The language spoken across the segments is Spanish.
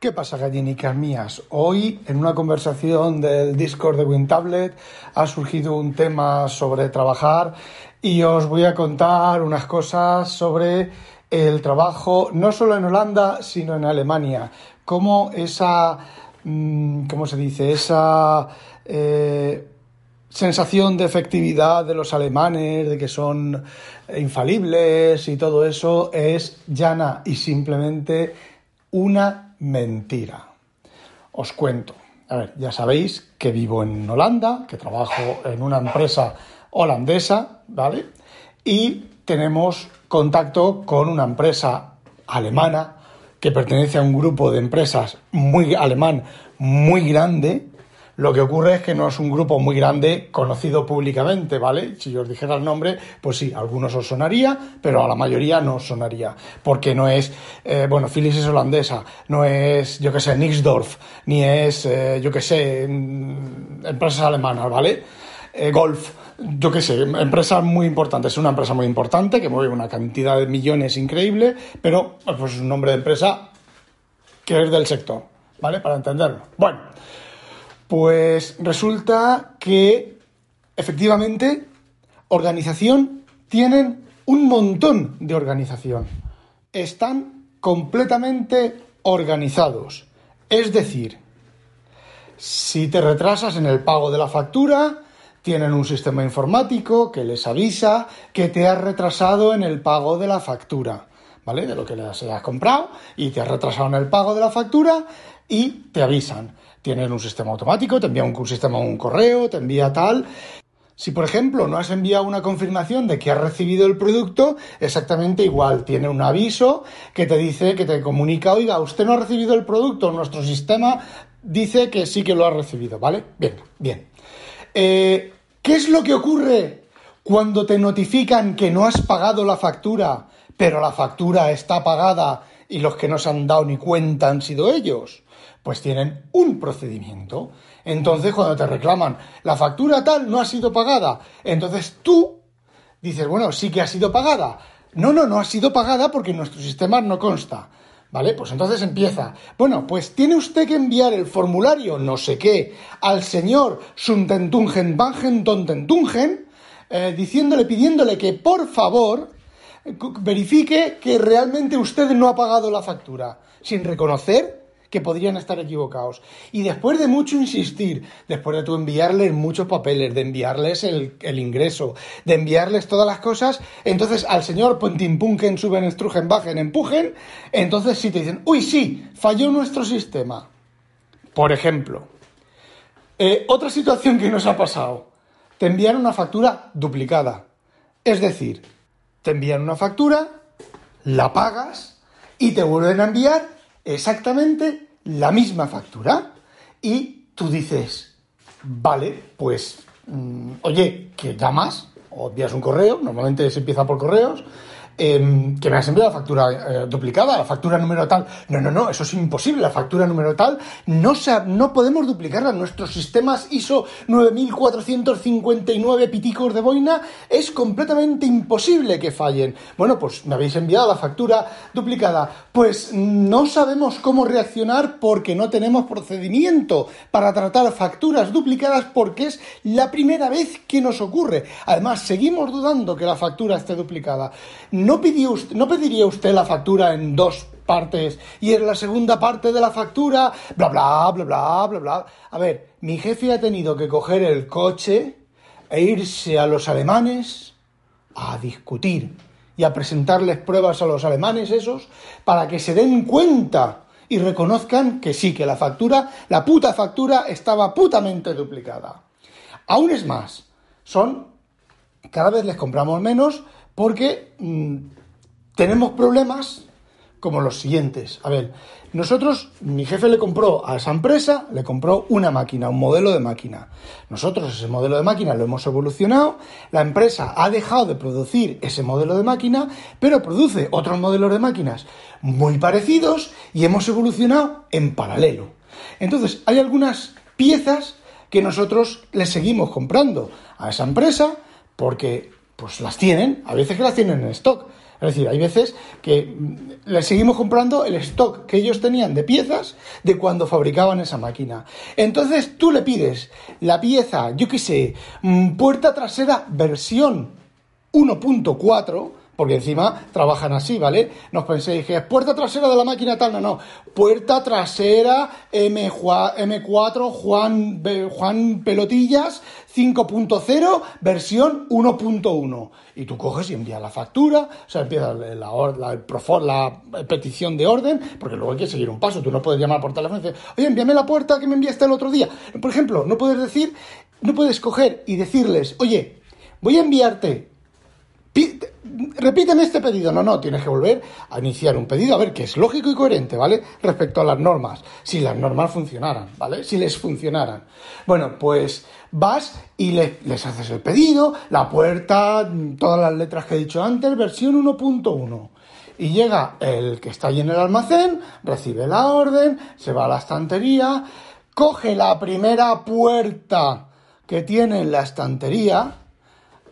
¿Qué pasa, gallinicas mías? Hoy, en una conversación del Discord de WinTablet, ha surgido un tema sobre trabajar y os voy a contar unas cosas sobre el trabajo, no solo en Holanda, sino en Alemania. Cómo esa, mm, ¿cómo se dice? Esa eh, sensación de efectividad de los alemanes, de que son infalibles y todo eso, es llana y simplemente una mentira. Os cuento. A ver, ya sabéis que vivo en Holanda, que trabajo en una empresa holandesa, ¿vale? Y tenemos contacto con una empresa alemana que pertenece a un grupo de empresas muy alemán, muy grande, lo que ocurre es que no es un grupo muy grande conocido públicamente, ¿vale? Si yo os dijera el nombre, pues sí, algunos os sonaría, pero a la mayoría no os sonaría. Porque no es, eh, bueno, Philips es holandesa, no es, yo qué sé, Nixdorf, ni es, eh, yo qué sé, empresas alemanas, ¿vale? Eh, Golf, yo qué sé, empresas muy importantes. Es una empresa muy importante que mueve una cantidad de millones increíble, pero pues es un nombre de empresa que es del sector, ¿vale? Para entenderlo. Bueno. Pues resulta que efectivamente organización tienen un montón de organización. Están completamente organizados. Es decir, si te retrasas en el pago de la factura, tienen un sistema informático que les avisa que te has retrasado en el pago de la factura, ¿vale? De lo que les has comprado y te has retrasado en el pago de la factura y te avisan. Tienes un sistema automático, te envía un, sistema un correo, te envía tal. Si, por ejemplo, no has enviado una confirmación de que has recibido el producto, exactamente igual. Tiene un aviso que te dice, que te comunica, oiga, usted no ha recibido el producto, nuestro sistema dice que sí que lo ha recibido, ¿vale? Bien, bien. Eh, ¿Qué es lo que ocurre cuando te notifican que no has pagado la factura, pero la factura está pagada y los que no se han dado ni cuenta han sido ellos? Pues tienen un procedimiento. Entonces, cuando te reclaman la factura tal no ha sido pagada, entonces tú dices, bueno, sí que ha sido pagada. No, no, no ha sido pagada porque nuestro sistema no consta. ¿Vale? Pues entonces empieza. Bueno, pues tiene usted que enviar el formulario no sé qué al señor Suntentungen Bangen Tontentungen, eh, diciéndole, pidiéndole que por favor verifique que realmente usted no ha pagado la factura, sin reconocer que podrían estar equivocados. Y después de mucho insistir, después de tú enviarles muchos papeles, de enviarles el, ingreso, de enviarles todas las cosas, entonces al señor Pontimpunken, suben, estrujen, bajen, empujen, entonces sí te dicen, uy, sí, falló nuestro sistema. Por ejemplo, eh, otra situación que nos ha pasado, te envían una factura duplicada. Es decir, te envían una factura, la pagas y te vuelven a enviar exactamente la misma factura y tú dices, vale, pues, mm, oye, que llamas o envías un correo, normalmente se empieza por correos, Em, que me has enviado la factura eh, duplicada, la factura número tal. No, no, no, eso es imposible. La factura número tal no, no podemos duplicarla. Nuestros sistemas ISO 9459 piticos de boina es completamente imposible que fallen. Bueno, pues me habéis enviado la factura duplicada. Pues no sabemos cómo reaccionar porque no tenemos procedimiento para tratar facturas duplicadas porque es la primera vez que nos ocurre. Además, seguimos dudando que la factura esté duplicada. ¿no, pediría usted la factura en dos partes y en la segunda parte de la factura, bla, bla, bla, bla, bla, bla? A ver, mi jefe ha tenido que coger el coche e irse a los alemanes a discutir y a presentarles pruebas a los alemanes esos para que se den cuenta y reconozcan que sí, que la factura, la puta factura estaba putamente duplicada. Aún es más, son, cada vez les compramos menos, porque mm, tenemos problemas como los siguientes. A ver, nosotros, mi jefe le compró a esa empresa, le compró una máquina, un modelo de máquina. Nosotros ese modelo de máquina lo hemos evolucionado, la empresa ha dejado de producir ese modelo de máquina, pero produce otros modelos de máquinas muy parecidos y hemos evolucionado en paralelo. Entonces, hay algunas piezas que nosotros le seguimos comprando a esa empresa porque pues las tienen, a veces que las tienen en stock, Es decir, hay veces que mm, le seguimos comprando el stock que ellos tenían de piezas de cuando fabricaban esa máquina. Entonces tú le pides la pieza, yo qué sé, mm, puerta trasera versión 1.4, porque encima trabajan así, ¿vale? No os penséis que es puerta trasera de la máquina tal, no, no. Puerta trasera M, M4 Juan, Juan Pelotillas 5.0 versión 1.1. Y tú coges y envías la factura, o sea, empieza la, petición de orden, porque luego hay que seguir un paso. Tú no puedes llamar por teléfono y decir, oye, envíame la puerta que me enviaste el otro día. Por ejemplo, no puedes decir, no puedes coger y decirles, oye, voy a enviarte repíteme este pedido. No, no, tienes que volver a iniciar un pedido, a ver, que es lógico y coherente, ¿vale? Respecto a las normas. Si las normas funcionaran, ¿vale? Si les funcionaran. Bueno, pues vas y les haces el pedido, la puerta, todas las letras que he dicho antes, versión 1.1. Y llega el que está ahí en el almacén, recibe la orden, se va a la estantería, coge la primera puerta que tiene en la estantería,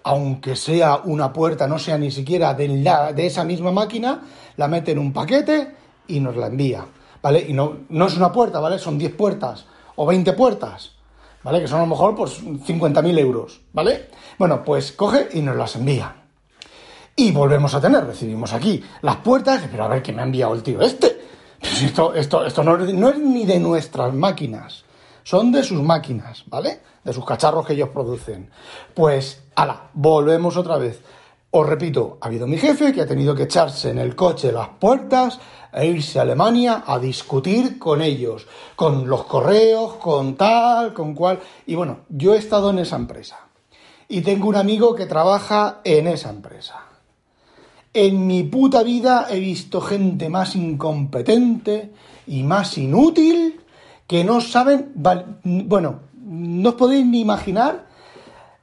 aunque sea una puerta, no sea ni siquiera de, de esa misma máquina, la mete en un paquete y nos la envía, ¿vale? Y no, no es una puerta, ¿vale? Son 10 puertas o 20 puertas, ¿vale? Que son a lo mejor pues 50.000 euros, ¿vale? Bueno, pues coge y nos las envía. Y volvemos a tener, recibimos aquí las puertas, pero a ver qué me ha enviado el tío este. Pues esto, esto, esto no, no es ni de nuestras máquinas, son de sus máquinas, ¿vale? De sus cacharros que ellos producen. Pues, ala, volvemos otra vez. Os repito, ha habido mi jefe que ha tenido que echarse en el coche las puertas e irse a Alemania a discutir con ellos, con los correos, con tal, con cual. Y bueno, yo he estado en esa empresa y tengo un amigo que trabaja en esa empresa. En mi puta vida he visto gente más incompetente y más inútil que no saben, bueno, no os podéis ni imaginar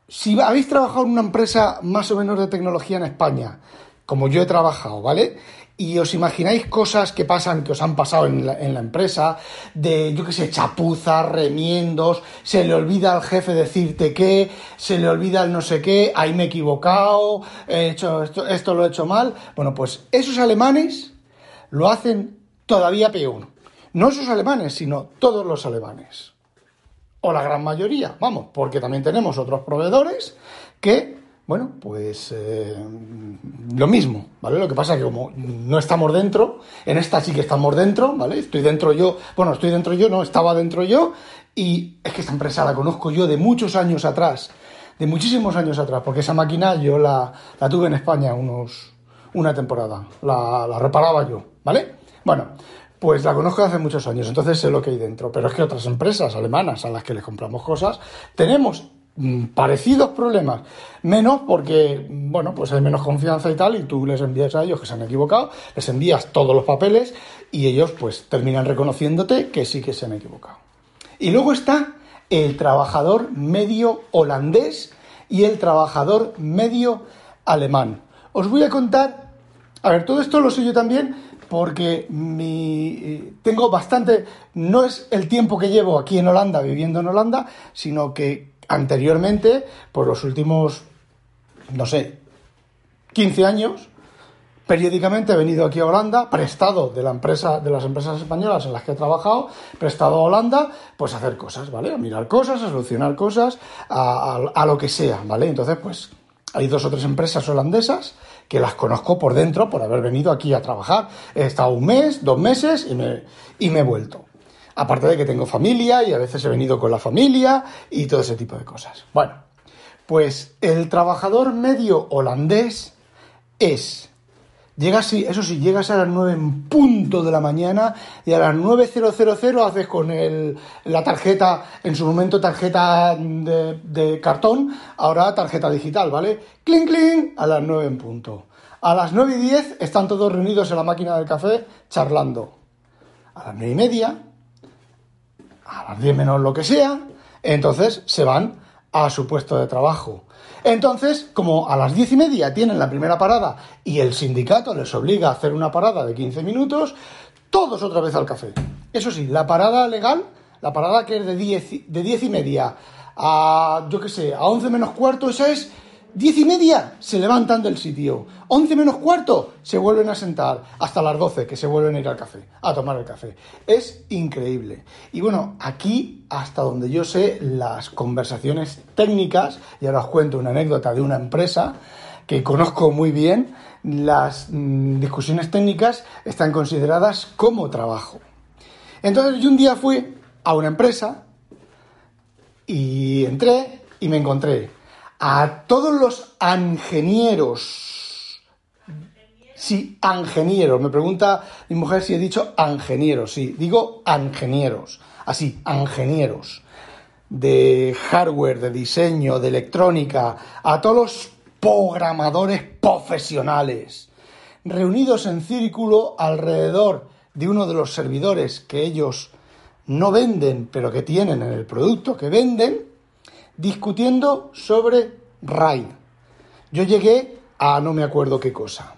si habéis trabajado en una empresa más o menos de tecnología en España, como yo he trabajado, ¿vale? Y os imagináis cosas que pasan, que os han pasado en la, empresa, de, yo qué sé, chapuzas, remiendos, se le olvida al jefe decirte qué, se le olvida el no sé qué, ahí me he equivocado, he hecho esto, esto lo he hecho mal. Bueno, pues esos alemanes lo hacen todavía peor. No esos alemanes, sino todos los alemanes. O la gran mayoría, vamos, porque también tenemos otros proveedores que, bueno, pues eh, lo mismo, ¿vale? Lo que pasa es que como no estamos dentro, en esta sí que estamos dentro, ¿vale? Estoy dentro yo, bueno, estoy dentro yo, no, estaba dentro yo, y es que esta empresa la conozco yo de muchos años atrás, de muchísimos años atrás, porque esa máquina yo la, tuve en España unos, una temporada, la, la reparaba yo, ¿vale? Bueno, pues la conozco hace muchos años, entonces sé lo que hay dentro. Pero es que otras empresas alemanas a las que les compramos cosas, tenemos mm, parecidos problemas. Menos porque, bueno, pues hay menos confianza y tal, y tú les envías a ellos que se han equivocado, les envías todos los papeles y ellos pues terminan reconociéndote que sí que se han equivocado. Y luego está el trabajador medio holandés y el trabajador medio alemán. Os voy a contar, a ver, todo esto lo sé yo también porque mi, tengo bastante, no es el tiempo que llevo aquí en Holanda, viviendo en Holanda, sino que anteriormente, por los últimos, no sé, 15 años, periódicamente he venido aquí a Holanda, prestado de la empresa, de las empresas españolas en las que he trabajado, prestado a Holanda, pues a hacer cosas, ¿vale? A mirar cosas, a solucionar cosas, a, a lo que sea, ¿vale? Entonces, pues hay dos o tres empresas holandesas que las conozco por dentro por haber venido aquí a trabajar. He estado un mes, dos meses y me, y me he vuelto. Aparte de que tengo familia y a veces he venido con la familia y todo ese tipo de cosas. Bueno, pues el trabajador medio holandés es Llegas, sí, eso sí, llegas a las 9 en punto de la mañana y a las 9.000 haces con el, la tarjeta, en su momento tarjeta de, de, cartón, ahora tarjeta digital, ¿vale? Cling, cling, a las 9 en punto. A las 9 y 10 están todos reunidos en la máquina del café charlando. A las 9 y media, a las 10 menos lo que sea, entonces se van a su puesto de trabajo. Entonces, como a las diez y media tienen la primera parada y el sindicato les obliga a hacer una parada de 15 minutos, todos otra vez al café. Eso sí, la parada legal, la parada que es de diez, de diez y media a, yo qué sé, a once menos cuarto, esa es Diez y media se levantan del sitio. Once menos cuarto se vuelven a sentar. Hasta las doce que se vuelven a ir al café, a tomar el café. Es increíble. Y bueno, aquí, hasta donde yo sé, las conversaciones técnicas, y ahora os cuento una anécdota de una empresa que conozco muy bien, las mm, discusiones técnicas están consideradas como trabajo. Entonces yo un día fui a una empresa y entré y me encontré a todos los ingenieros. Sí, ingenieros. Me pregunta mi mujer si he dicho ingenieros. Sí, digo ingenieros. Así, ingenieros. De hardware, de diseño, de electrónica, a todos los programadores profesionales, reunidos en círculo alrededor de uno de los servidores que ellos no venden, pero que tienen en el producto que venden, discutiendo sobre RAID. Yo llegué a no me acuerdo qué cosa.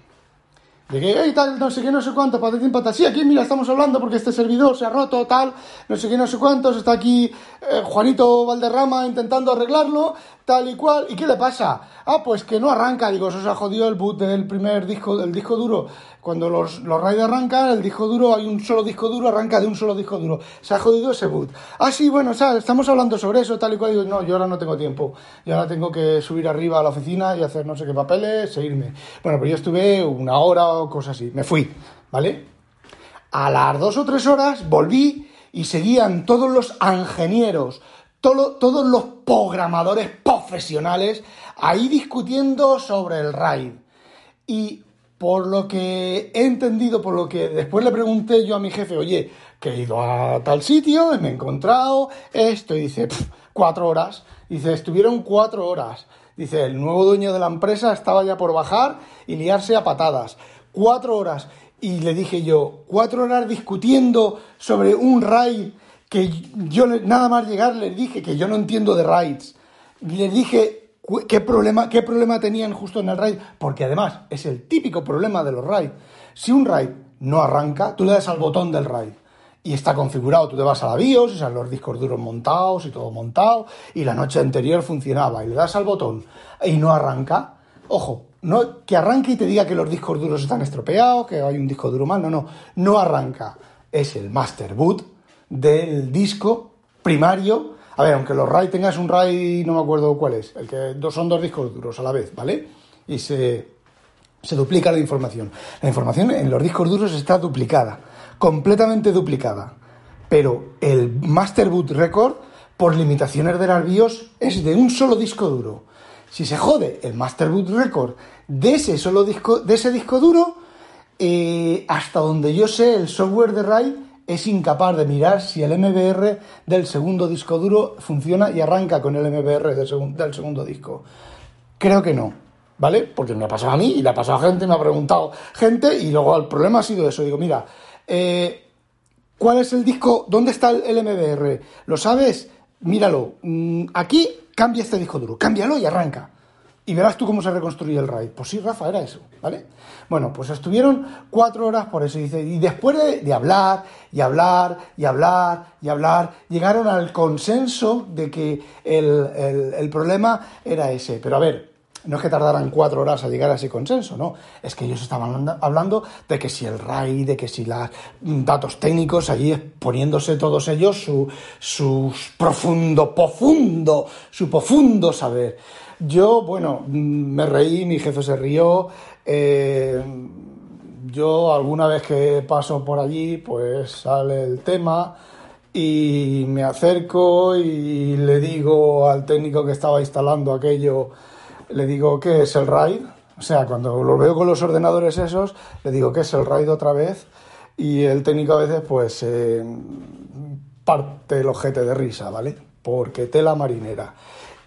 Llegué, y tal, no sé qué, no sé cuánto, patatín, patas. Sí, aquí, mira, estamos hablando porque este servidor se ha roto, tal, no sé qué, no sé cuántos. Está aquí eh, Juanito Valderrama intentando arreglarlo, tal y cual. ¿Y qué le pasa? Ah, pues que no arranca. Digo, eso se ha jodido el boot del primer disco, del disco duro. Cuando los, los RAID arrancan, el disco duro, hay un solo disco duro, arranca de un solo disco duro. Se ha jodido ese boot. Ah, sí, bueno, o sea, estamos hablando sobre eso, tal y cual. Digo, no, yo ahora no tengo tiempo. Yo ahora tengo que subir arriba a la oficina y hacer no sé qué papeles e irme. Bueno, pero yo estuve una hora o cosas así. Me fui, ¿vale? A las dos o tres horas volví y seguían todos los ingenieros, todos los programadores profesionales ahí discutiendo sobre el RAID. Y por lo que he entendido, por lo que después le pregunté yo a mi jefe, oye, que he ido a tal sitio, me he encontrado esto, y dice, cuatro horas. Dice, estuvieron cuatro horas. Dice, el nuevo dueño de la empresa estaba ya por bajar y liarse a patadas. Cuatro horas. Y le dije yo, cuatro horas discutiendo sobre un RAID que yo nada más llegar les dije que yo no entiendo de raids. Les dije qué problema, qué problema tenían justo en el raid, porque además es el típico problema de los raids. Si un raid no arranca, tú le das al botón del raid y está configurado, tú te vas a la BIOS y salen los discos duros montados y todo montado y la noche anterior funcionaba y le das al botón y no arranca, ojo, no que arranque y te diga que los discos duros están estropeados, que hay un disco duro mal, no, no, no arranca. Es el master boot del disco primario. A ver, aunque los RAID tengas un RAID, no me acuerdo cuál es, el que son dos discos duros a la vez, ¿vale? Y se, se duplica la información. La información en los discos duros está duplicada, completamente duplicada. Pero el Master Boot Record, por limitaciones de las BIOS, es de un solo disco duro. Si se jode el Master Boot Record de ese solo disco, de ese disco duro, eh, hasta donde yo sé, el software de RAID es incapaz de mirar si el MBR del segundo disco duro funciona y arranca con el MBR del, segundo disco. Creo que no, ¿vale? Porque me ha pasado a mí y le ha pasado a gente, me ha preguntado gente y luego el problema ha sido eso. Digo, mira, eh, ¿cuál es el disco? ¿Dónde está el MBR? ¿Lo sabes? Míralo. Mm, aquí cambia este disco duro, cámbialo y arranca y verás tú cómo se reconstruye el RAID. Pues sí, Rafa, era eso, ¿vale? Bueno, pues estuvieron cuatro horas por eso, dice, y después de, hablar, y hablar, y hablar, y hablar, llegaron al consenso de que el, problema era ese. Pero a ver, no es que tardaran cuatro horas a llegar a ese consenso, no. Es que ellos estaban hablando de que si el RAID, de que si los datos técnicos, allí poniéndose todos ellos su, su profundo, profundo, su profundo saber. Yo, bueno, me reí, mi jefe se rió. Eh, yo alguna vez que paso por allí, pues sale el tema y me acerco y le digo al técnico que estaba instalando aquello, le digo, ¿qué es el RAID? O sea, cuando lo veo con los ordenadores esos, le digo, ¿qué es el RAID otra vez? Y el técnico a veces, pues, eh, parte el ojete de risa, ¿vale? Porque tela marinera.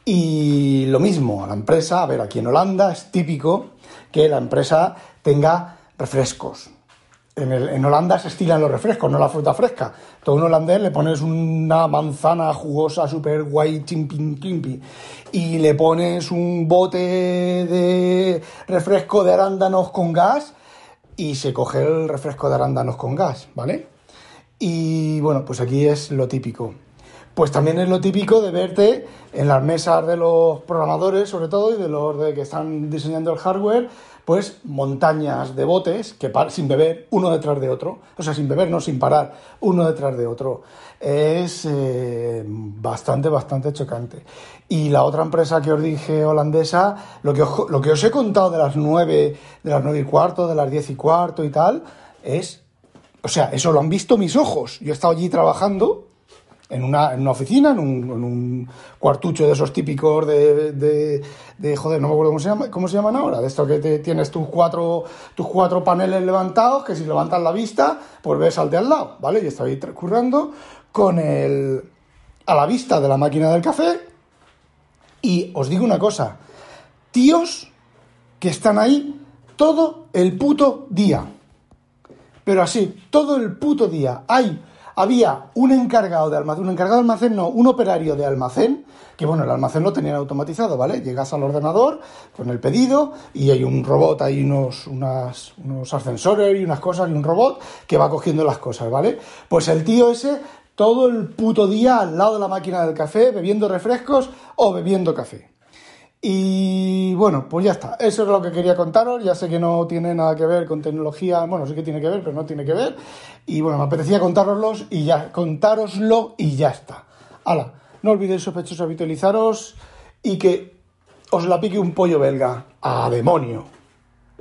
Y lo mismo a la empresa, a ver, aquí en Holanda es típico que la empresa tenga refrescos. En, Holanda se estilan los refrescos, no la fruta fresca. Todo un holandés le pones una manzana jugosa, super guay, chimpin, chimpi, y le pones un bote de refresco de arándanos con gas y se coge el refresco de arándanos con gas, ¿vale? Y bueno, pues aquí es lo típico. Pues también es lo típico de verte en las mesas de los programadores, sobre todo, y de los de que están diseñando el hardware, pues montañas de botes que sin beber uno detrás de otro, o sea, sin beber, no sin parar, uno detrás de otro. Es eh, bastante, bastante chocante. Y la otra empresa que os dije holandesa, lo que os, he contado de las nueve, de las nueve y cuarto, de las diez y cuarto y tal, es, o sea, eso lo han visto mis ojos. Yo he estado allí trabajando en una, en una oficina, en un, en un, cuartucho de esos típicos de, de, de, joder, no me acuerdo cómo se, llama, cómo se llaman ahora, de esto que te, tienes tus cuatro, tus cuatro paneles levantados, que si levantas la vista, pues ves al de al lado, ¿vale? Y estoy currando con el, a la vista de la máquina del café y os digo una cosa, tíos que están ahí todo el puto día. Pero así, todo el puto día. Hay había un encargado de almacén, un encargado de almacén, no, un operario de almacén, que bueno, el almacén lo tenían automatizado, ¿vale? Llegas al ordenador con el pedido y hay un robot, hay unos, unos ascensores y unas cosas y un robot que va cogiendo las cosas, ¿vale? Pues el tío ese todo el puto día al lado de la máquina del café, bebiendo refrescos o bebiendo café. Y bueno, pues ya está. Eso es lo que quería contaros. Ya sé que no tiene nada que ver con tecnología. Bueno, sí que tiene que ver, pero no tiene que ver. Y bueno, me apetecía contároslos y ya, contároslo y ya está. Hala, no olvidéis sospechosos habitualizaros y que os la pique un pollo belga. ¡A demonio!